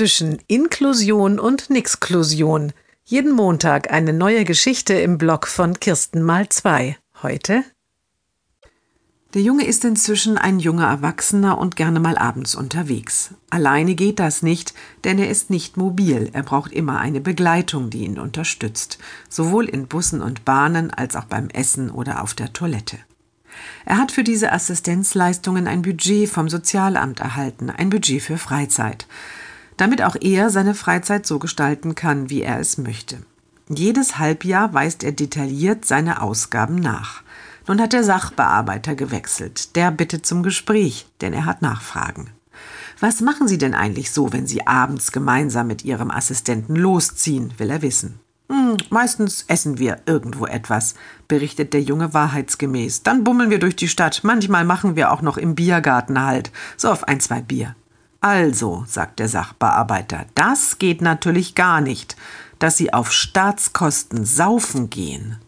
zwischen Inklusion und Nixklusion. Jeden Montag eine neue Geschichte im Blog von Kirsten mal zwei. Heute der Junge ist inzwischen ein junger Erwachsener und gerne mal abends unterwegs. Alleine geht das nicht, denn er ist nicht mobil. Er braucht immer eine Begleitung, die ihn unterstützt, sowohl in Bussen und Bahnen als auch beim Essen oder auf der Toilette. Er hat für diese Assistenzleistungen ein Budget vom Sozialamt erhalten, ein Budget für Freizeit, damit auch er seine Freizeit so gestalten kann, wie er es möchte. Jedes Halbjahr weist er detailliert seine Ausgaben nach. Nun hat der Sachbearbeiter gewechselt. Der bittet zum Gespräch, denn er hat Nachfragen. Was machen Sie denn eigentlich so, wenn Sie abends gemeinsam mit Ihrem Assistenten losziehen, will er wissen. Hm, meistens essen wir irgendwo etwas, berichtet der Junge wahrheitsgemäß. Dann bummeln wir durch die Stadt. Manchmal machen wir auch noch im Biergarten halt. So auf ein, zwei Bier. Also, sagt der Sachbearbeiter, das geht natürlich gar nicht, dass Sie auf Staatskosten saufen gehen.